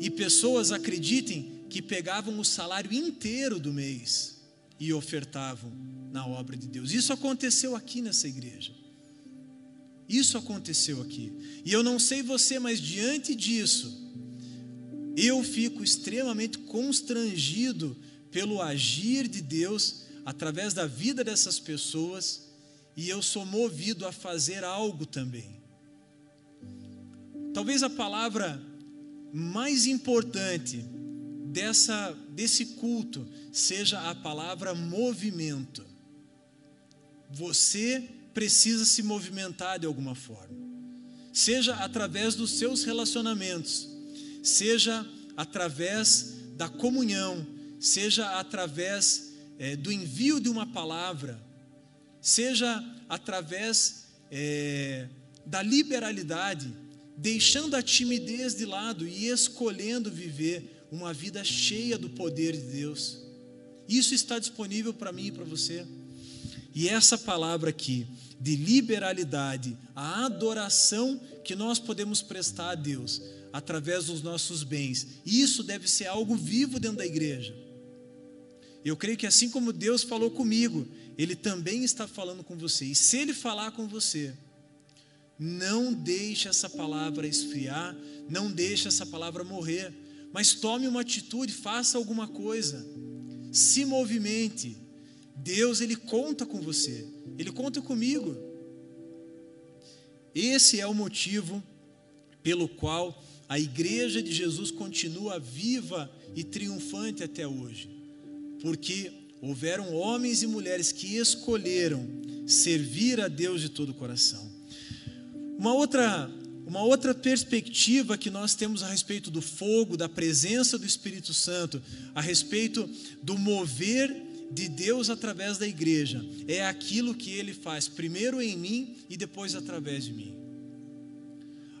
e pessoas, acreditem, que pegavam o salário inteiro do mês e ofertavam na obra de Deus. Isso aconteceu aqui nessa igreja. Isso aconteceu aqui. E eu não sei você, mas diante disso, eu fico extremamente constrangido pelo agir de Deus através da vida dessas pessoas e eu sou movido a fazer algo também. Talvez a palavra mais importante dessa desse culto seja a palavra movimento. Você precisa se movimentar de alguma forma. Seja através dos seus relacionamentos, seja através da comunhão, seja através é, do envio de uma palavra, seja através é, da liberalidade, deixando a timidez de lado e escolhendo viver uma vida cheia do poder de Deus. Isso está disponível para mim e para você. E essa palavra aqui, de liberalidade, a adoração que nós podemos prestar a Deus através dos nossos bens, isso deve ser algo vivo dentro da igreja. Eu creio que assim como Deus falou comigo, Ele também está falando com você. E se Ele falar com você, não deixe essa palavra esfriar, não deixe essa palavra morrer, mas tome uma atitude, faça alguma coisa, se movimente. Deus, Ele conta com você, Ele conta comigo. Esse é o motivo pelo qual a igreja de Jesus continua viva e triunfante até hoje, porque houveram homens e mulheres que escolheram servir a Deus de todo o coração. Uma outra, uma outra perspectiva que nós temos a respeito do fogo, da presença do Espírito Santo, a respeito do mover de Deus através da igreja, é aquilo que ele faz primeiro em mim e depois através de mim.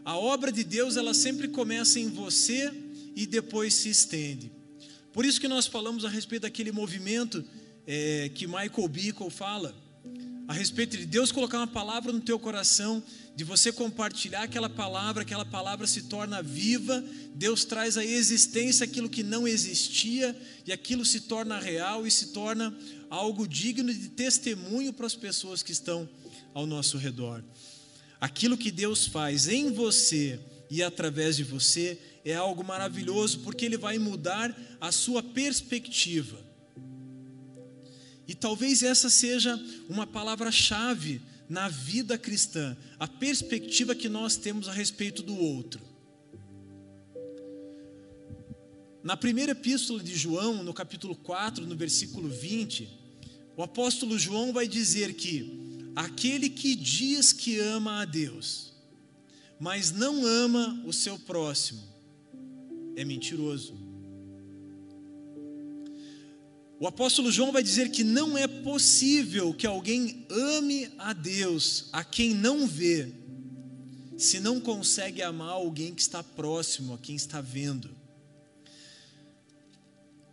A obra de Deus, ela sempre começa em você e depois se estende. Por isso que nós falamos a respeito daquele movimento é, que Michael Bickle fala, a respeito de Deus colocar uma palavra no teu coração, de você compartilhar aquela palavra, aquela palavra se torna viva, Deus traz à existência aquilo que não existia, e aquilo se torna real e se torna algo digno de testemunho para as pessoas que estão ao nosso redor. Aquilo que Deus faz em você e através de você é algo maravilhoso, porque Ele vai mudar a sua perspectiva. E talvez essa seja uma palavra-chave na vida cristã, a perspectiva que nós temos a respeito do outro. Na primeira epístola de João, no capítulo 4, no versículo 20, o apóstolo João vai dizer que aquele que diz que ama a Deus, mas não ama o seu próximo, é mentiroso. O apóstolo João vai dizer que não é possível que alguém ame a Deus, a quem não vê, se não consegue amar alguém que está próximo, a quem está vendo.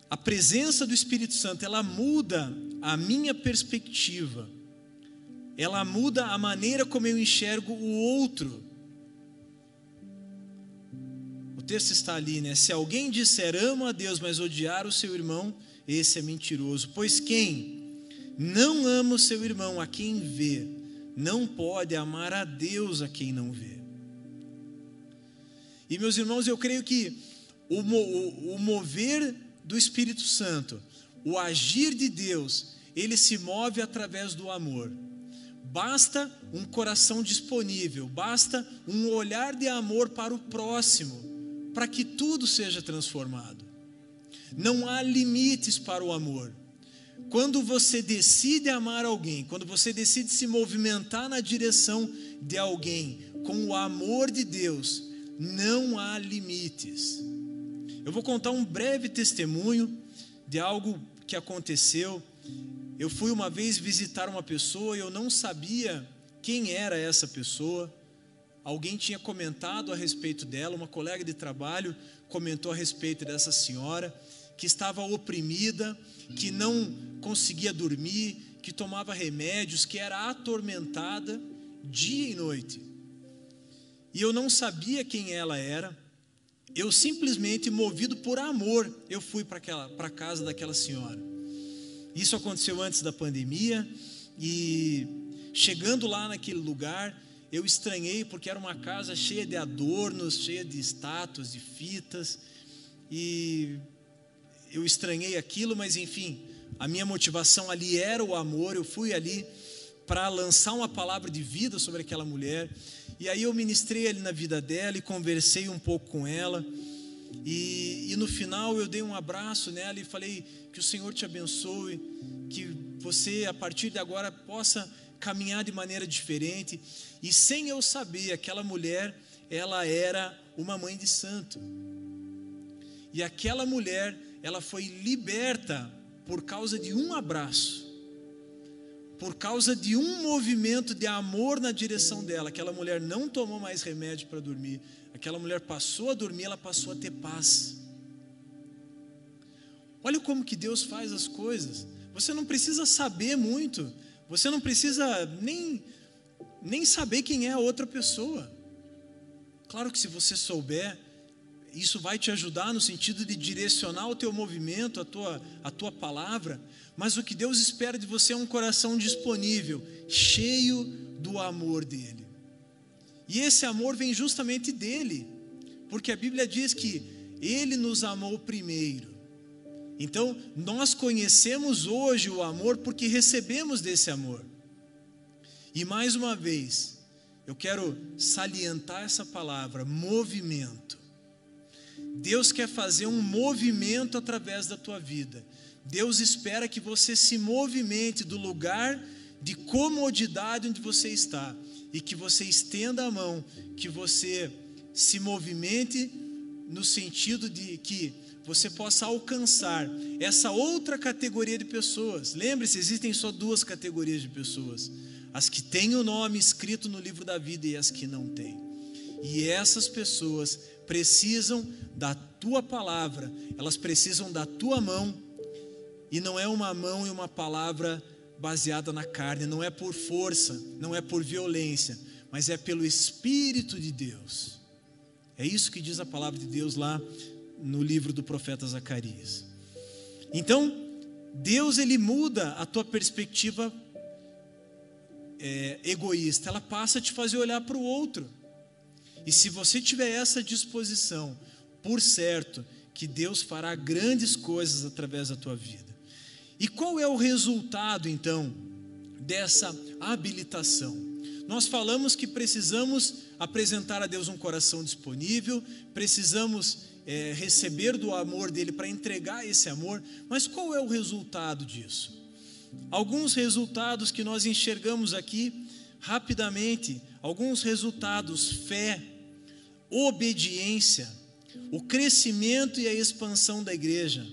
A presença do Espírito Santo, ela muda a minha perspectiva, ela muda a maneira como eu enxergo o outro. O texto está ali, né? Se alguém disser amo a Deus, mas odiar o seu irmão, esse é mentiroso. Pois quem não ama o seu irmão a quem vê, não pode amar a Deus a quem não vê. E meus irmãos, eu creio que o, o, o mover do Espírito Santo, o agir de Deus, ele se move através do amor. Basta um coração disponível, basta um olhar de amor para o próximo, para que tudo seja transformado. Não há limites para o amor. Quando você decide amar alguém, quando você decide se movimentar na direção de alguém com o amor de Deus, não há limites. Eu vou contar um breve testemunho de algo que aconteceu. Eu fui uma vez visitar uma pessoa e eu não sabia quem era essa pessoa. Alguém tinha comentado a respeito dela, uma colega de trabalho comentou a respeito dessa senhora que estava oprimida, que não conseguia dormir, que tomava remédios, que era atormentada dia e noite. E eu não sabia quem ela era. Eu simplesmente, movido por amor, eu fui para a casa daquela senhora. Isso aconteceu antes da pandemia e chegando lá naquele lugar, eu estranhei porque era uma casa cheia de adornos, cheia de estátuas, de fitas, e eu estranhei aquilo, mas enfim, a minha motivação ali era o amor, eu fui ali para lançar uma palavra de vida sobre aquela mulher, e aí eu ministrei ali na vida dela e conversei um pouco com ela, e, e no final eu dei um abraço nela e falei que o Senhor te abençoe, que você a partir de agora possa caminhar de maneira diferente. E sem eu saber, aquela mulher, ela era uma mãe de santo. E aquela mulher, ela foi liberta por causa de um abraço, por causa de um movimento de amor na direção dela. Aquela mulher não tomou mais remédio para dormir. Aquela mulher passou a dormir, ela passou a ter paz. Olha como que Deus faz as coisas. Você não precisa saber muito, você não precisa nem, nem saber quem é a outra pessoa. Claro que se você souber, isso vai te ajudar no sentido de direcionar o teu movimento, a tua, a tua palavra, mas o que Deus espera de você é um coração disponível, cheio do amor dele. E esse amor vem justamente dele, porque a Bíblia diz que ele nos amou primeiro. Então, nós conhecemos hoje o amor porque recebemos desse amor. E mais uma vez, eu quero salientar essa palavra, movimento. Deus quer fazer um movimento através da tua vida. Deus espera que você se movimente do lugar de comodidade onde você está e que você estenda a mão, que você se movimente no sentido de que você possa alcançar essa outra categoria de pessoas. Lembre-se, existem só duas categorias de pessoas: as que têm o nome escrito no livro da vida e as que não têm. E essas pessoas precisam da tua palavra, elas precisam da tua mão, e não é uma mão e uma palavra baseada na carne, não é por força, não é por violência, mas é pelo Espírito de Deus. É isso que diz a palavra de Deus lá no livro do profeta Zacarias. Então, Deus ele muda a tua perspectiva é, egoísta, ela passa a te fazer olhar para o outro. E se você tiver essa disposição, por certo que Deus fará grandes coisas através da tua vida. E qual é o resultado então dessa habilitação? Nós falamos que precisamos apresentar a Deus um coração disponível, precisamos é, receber do amor dele para entregar esse amor, mas qual é o resultado disso? Alguns resultados que nós enxergamos aqui rapidamente, alguns resultados: fé, obediência, o crescimento e a expansão da igreja.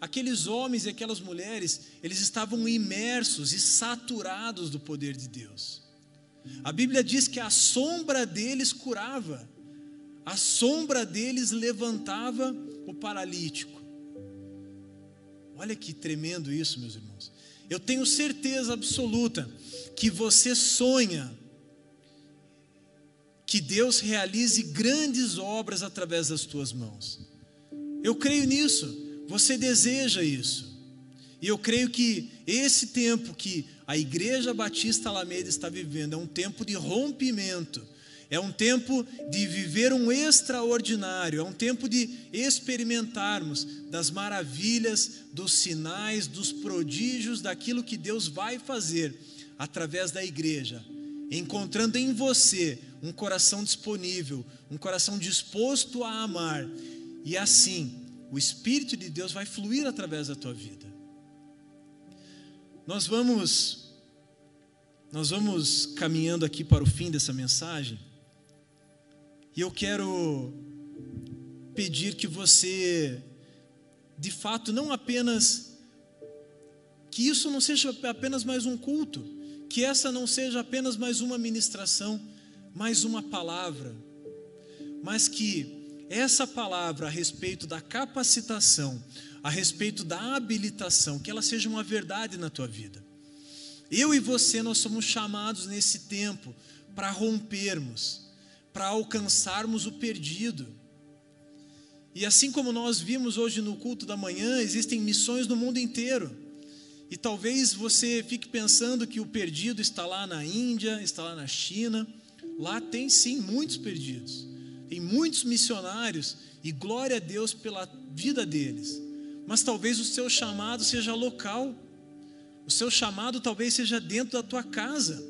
Aqueles homens e aquelas mulheres, eles estavam imersos e saturados do poder de Deus. A Bíblia diz que a sombra deles curava a sombra deles levantava o paralítico. Olha que tremendo isso, meus irmãos. Eu tenho certeza absoluta que você sonha que Deus realize grandes obras através das tuas mãos. Eu creio nisso, você deseja isso. E eu creio que esse tempo que a Igreja Batista Alameda está vivendo é um tempo de rompimento é um tempo de viver um extraordinário, é um tempo de experimentarmos das maravilhas, dos sinais, dos prodígios, daquilo que Deus vai fazer através da igreja, encontrando em você um coração disponível, um coração disposto a amar, e assim o Espírito de Deus vai fluir através da tua vida. Nós vamos nós vamos caminhando aqui para o fim dessa mensagem. E eu quero pedir que você, de fato, não apenas, que isso não seja apenas mais um culto, que essa não seja apenas mais uma ministração, mais uma palavra, mas que essa palavra a respeito da capacitação, a respeito da habilitação, que ela seja uma verdade na tua vida. Eu e você, nós somos chamados nesse tempo para rompermos para alcançarmos o perdido. E assim como nós vimos hoje no culto da manhã, existem missões no mundo inteiro. E talvez você fique pensando que o perdido está lá na Índia, está lá na China. Lá tem sim muitos perdidos, tem muitos missionários, e glória a Deus pela vida deles. Mas talvez o seu chamado seja local, o seu chamado talvez seja dentro da tua casa.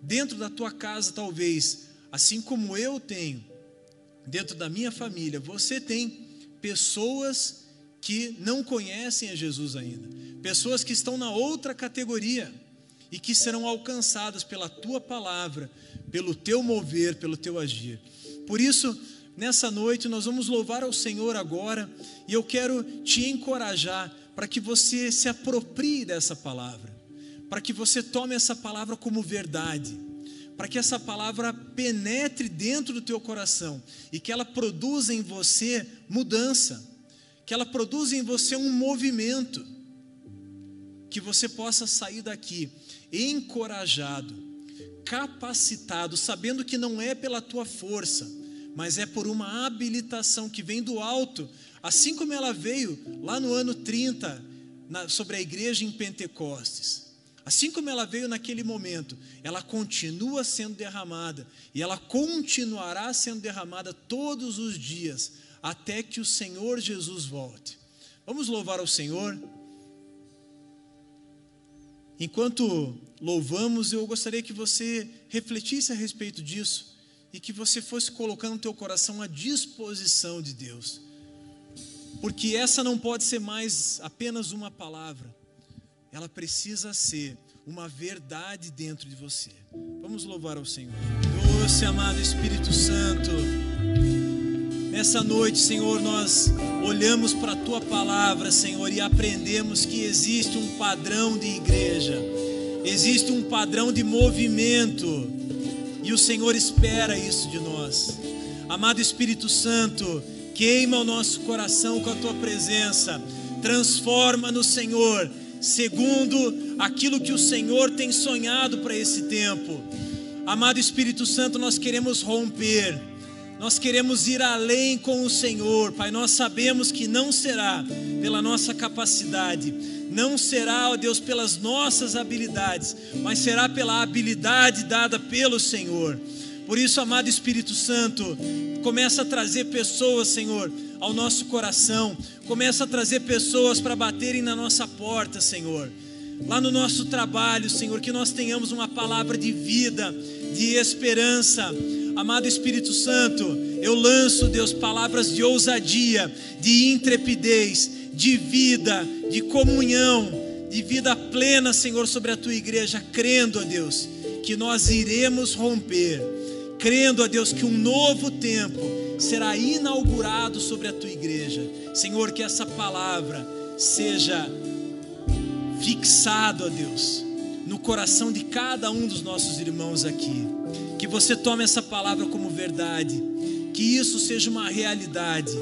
Dentro da tua casa, talvez, assim como eu tenho, dentro da minha família, você tem pessoas que não conhecem a Jesus ainda, pessoas que estão na outra categoria e que serão alcançadas pela tua palavra, pelo teu mover, pelo teu agir. Por isso, nessa noite, nós vamos louvar ao Senhor agora e eu quero te encorajar para que você se aproprie dessa palavra, para que você tome essa palavra como verdade, para que essa palavra penetre dentro do teu coração e que ela produza em você mudança que ela produza em você um movimento, que você possa sair daqui encorajado, capacitado, sabendo que não é pela tua força, mas é por uma habilitação que vem do alto, assim como ela veio lá no ano 30, na, sobre a igreja em Pentecostes. Assim como ela veio naquele momento, ela continua sendo derramada e ela continuará sendo derramada todos os dias até que o Senhor Jesus volte. Vamos louvar ao Senhor. Enquanto louvamos, eu gostaria que você refletisse a respeito disso e que você fosse colocando o teu coração à disposição de Deus. Porque essa não pode ser mais apenas uma palavra. Ela precisa ser uma verdade dentro de você. Vamos louvar ao Senhor. Doce amado Espírito Santo, Nessa noite, Senhor, nós olhamos para a tua palavra, Senhor, e aprendemos que existe um padrão de igreja, existe um padrão de movimento, e o Senhor espera isso de nós. Amado Espírito Santo, queima o nosso coração com a tua presença, transforma no Senhor, segundo aquilo que o Senhor tem sonhado para esse tempo. Amado Espírito Santo, nós queremos romper nós queremos ir além com o Senhor, Pai. Nós sabemos que não será pela nossa capacidade, não será, ó Deus, pelas nossas habilidades, mas será pela habilidade dada pelo Senhor. Por isso, amado Espírito Santo, começa a trazer pessoas, Senhor, ao nosso coração, começa a trazer pessoas para baterem na nossa porta, Senhor. Lá no nosso trabalho, Senhor, que nós tenhamos uma palavra de vida, de esperança, Amado Espírito Santo, eu lanço, Deus, palavras de ousadia, de intrepidez, de vida, de comunhão, de vida plena, Senhor, sobre a tua igreja, crendo, ó Deus, que nós iremos romper, crendo, ó Deus, que um novo tempo será inaugurado sobre a tua igreja. Senhor, que essa palavra seja fixada, ó Deus, no coração de cada um dos nossos irmãos aqui que você tome essa palavra como verdade, que isso seja uma realidade.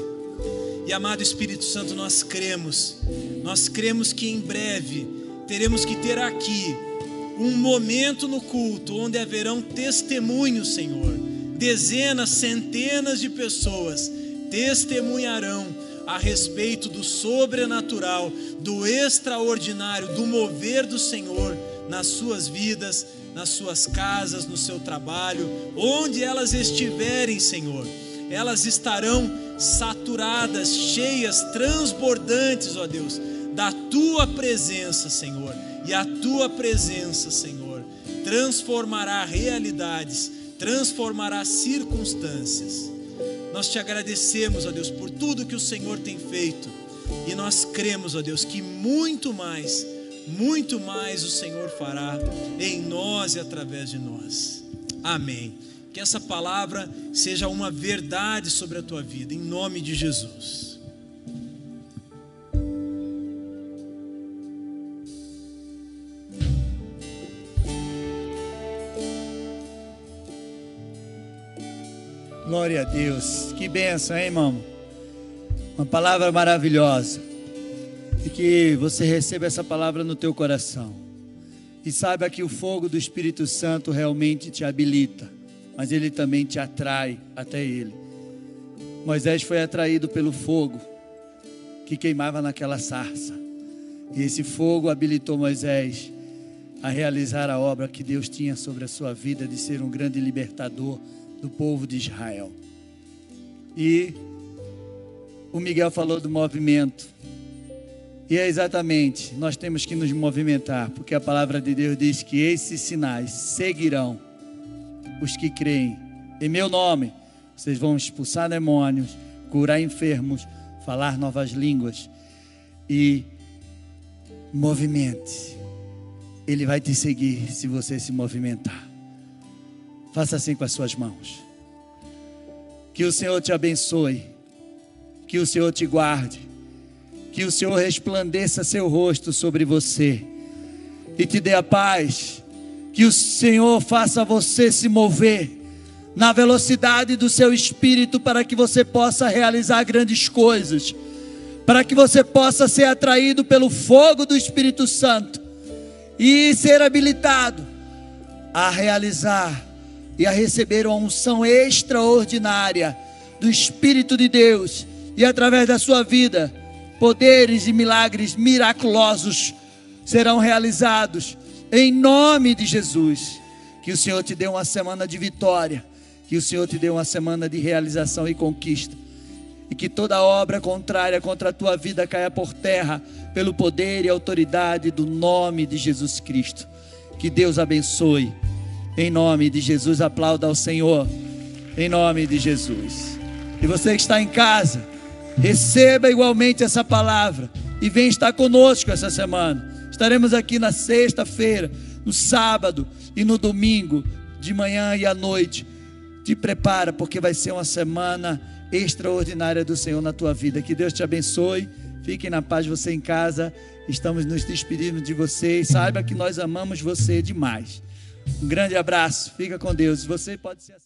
E amado Espírito Santo, nós cremos, nós cremos que em breve teremos que ter aqui um momento no culto onde haverão testemunhos, Senhor. Dezenas, centenas de pessoas testemunharão a respeito do sobrenatural, do extraordinário, do mover do Senhor nas suas vidas nas suas casas, no seu trabalho, onde elas estiverem, Senhor, elas estarão saturadas, cheias, transbordantes, ó Deus, da tua presença, Senhor. E a tua presença, Senhor, transformará realidades, transformará circunstâncias. Nós te agradecemos, ó Deus, por tudo que o Senhor tem feito. E nós cremos, ó Deus, que muito mais muito mais o Senhor fará em nós e através de nós. Amém. Que essa palavra seja uma verdade sobre a tua vida, em nome de Jesus. Glória a Deus. Que benção, hein, irmão? Uma palavra maravilhosa e que você receba essa palavra no teu coração. E saiba que o fogo do Espírito Santo realmente te habilita, mas ele também te atrai até ele. Moisés foi atraído pelo fogo que queimava naquela sarça. E esse fogo habilitou Moisés a realizar a obra que Deus tinha sobre a sua vida de ser um grande libertador do povo de Israel. E o Miguel falou do movimento. E é exatamente, nós temos que nos movimentar, porque a palavra de Deus diz que esses sinais seguirão os que creem. Em meu nome, vocês vão expulsar demônios, curar enfermos, falar novas línguas e movimente. Ele vai te seguir se você se movimentar. Faça assim com as suas mãos. Que o Senhor te abençoe. Que o Senhor te guarde. Que o Senhor resplandeça seu rosto sobre você e te dê a paz. Que o Senhor faça você se mover na velocidade do seu espírito para que você possa realizar grandes coisas, para que você possa ser atraído pelo fogo do Espírito Santo e ser habilitado a realizar e a receber uma unção extraordinária do Espírito de Deus e através da sua vida, poderes e milagres miraculosos serão realizados em nome de Jesus. Que o Senhor te dê uma semana de vitória, que o Senhor te dê uma semana de realização e conquista, e que toda obra contrária contra a tua vida caia por terra, pelo poder e autoridade do nome de Jesus Cristo. Que Deus abençoe. Em nome de Jesus, aplauda ao Senhor. Em nome de Jesus. E você que está em casa, receba igualmente essa palavra e vem estar conosco essa semana. Estaremos aqui na sexta-feira, no sábado e no domingo, de manhã e à noite. Te prepara, porque vai ser uma semana extraordinária do Senhor na tua vida. Que Deus te abençoe. Fiquem na paz, você em casa. Estamos nos despedindo de vocês. Saiba que nós amamos você demais. Um grande abraço. Fica com Deus. Você pode ser